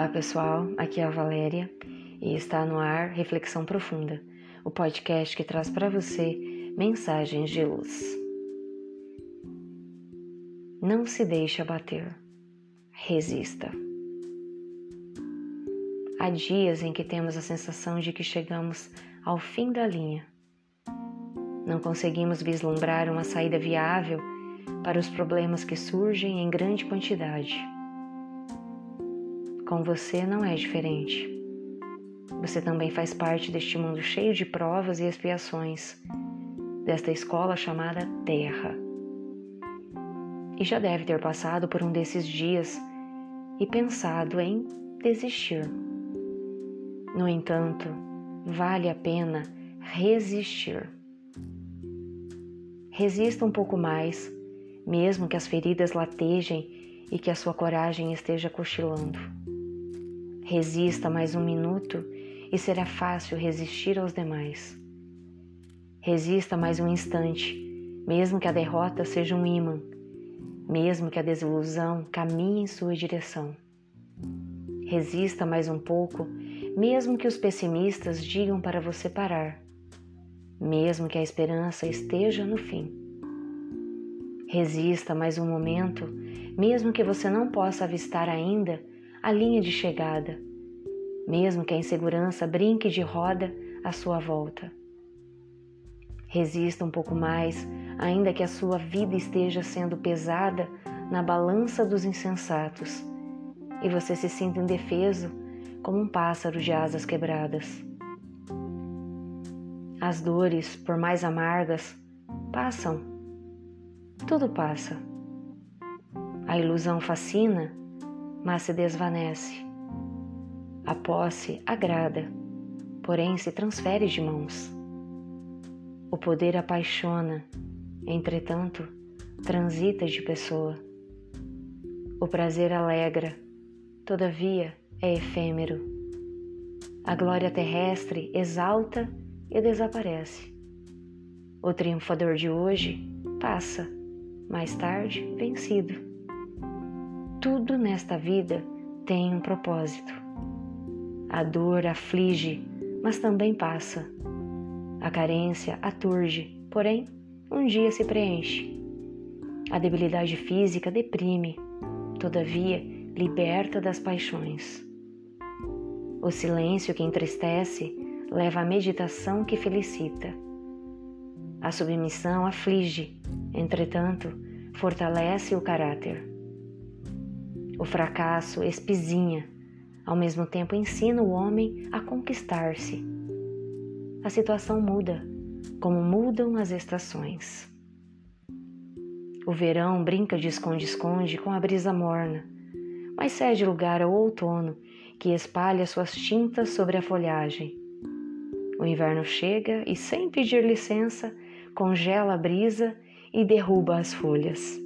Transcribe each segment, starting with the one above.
Olá pessoal, aqui é a Valéria e está no ar Reflexão Profunda, o podcast que traz para você mensagens de luz. Não se deixe abater, resista. Há dias em que temos a sensação de que chegamos ao fim da linha. Não conseguimos vislumbrar uma saída viável para os problemas que surgem em grande quantidade com você não é diferente. Você também faz parte deste mundo cheio de provas e expiações, desta escola chamada Terra. E já deve ter passado por um desses dias e pensado em desistir. No entanto, vale a pena resistir. Resista um pouco mais, mesmo que as feridas latejem e que a sua coragem esteja cochilando. Resista mais um minuto e será fácil resistir aos demais. Resista mais um instante, mesmo que a derrota seja um imã, mesmo que a desilusão caminhe em sua direção. Resista mais um pouco, mesmo que os pessimistas digam para você parar, mesmo que a esperança esteja no fim. Resista mais um momento, mesmo que você não possa avistar ainda a linha de chegada, mesmo que a insegurança brinque de roda à sua volta. Resista um pouco mais, ainda que a sua vida esteja sendo pesada na balança dos insensatos e você se sinta indefeso como um pássaro de asas quebradas. As dores, por mais amargas, passam. Tudo passa. A ilusão fascina mas se desvanece. A posse agrada, porém se transfere de mãos. O poder apaixona, entretanto, transita de pessoa. O prazer alegra, todavia é efêmero. A glória terrestre exalta e desaparece. O triunfador de hoje passa, mais tarde vencido. Tudo nesta vida tem um propósito. A dor aflige, mas também passa. A carência aturge, porém, um dia se preenche. A debilidade física deprime, todavia, liberta das paixões. O silêncio que entristece leva à meditação que felicita. A submissão aflige, entretanto, fortalece o caráter. O fracasso espizinha, ao mesmo tempo ensina o homem a conquistar-se. A situação muda, como mudam as estações. O verão brinca de esconde-esconde com a brisa morna, mas cede lugar ao outono que espalha suas tintas sobre a folhagem. O inverno chega e, sem pedir licença, congela a brisa e derruba as folhas.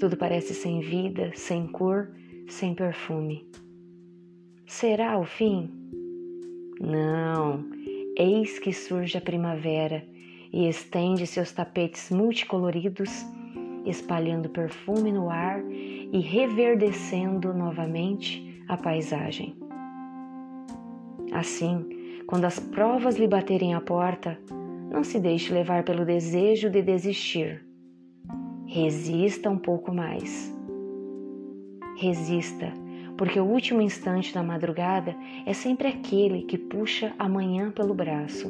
Tudo parece sem vida, sem cor, sem perfume. Será o fim? Não, eis que surge a primavera e estende seus tapetes multicoloridos, espalhando perfume no ar e reverdecendo novamente a paisagem. Assim, quando as provas lhe baterem à porta, não se deixe levar pelo desejo de desistir Resista um pouco mais. Resista, porque o último instante da madrugada é sempre aquele que puxa a manhã pelo braço.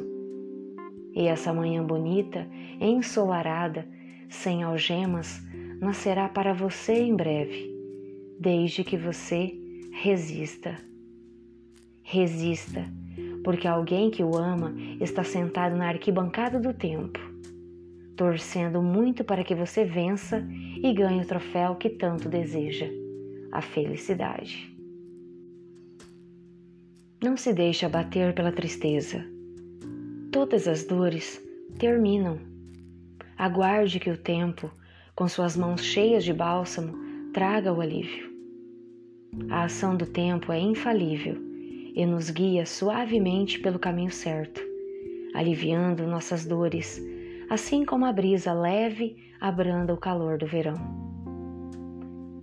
E essa manhã bonita, ensolarada, sem algemas, nascerá para você em breve, desde que você resista. Resista, porque alguém que o ama está sentado na arquibancada do tempo torcendo muito para que você vença e ganhe o troféu que tanto deseja, a felicidade. Não se deixe abater pela tristeza. Todas as dores terminam. Aguarde que o tempo, com suas mãos cheias de bálsamo, traga o alívio. A ação do tempo é infalível e nos guia suavemente pelo caminho certo, aliviando nossas dores assim como a brisa leve abranda o calor do verão.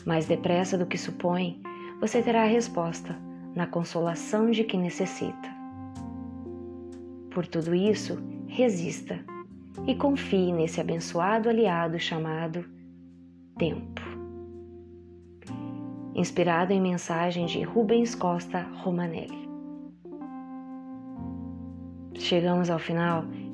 Mais depressa do que supõe, você terá a resposta na consolação de quem necessita. Por tudo isso, resista e confie nesse abençoado aliado chamado tempo. Inspirado em mensagem de Rubens Costa Romanelli. Chegamos ao final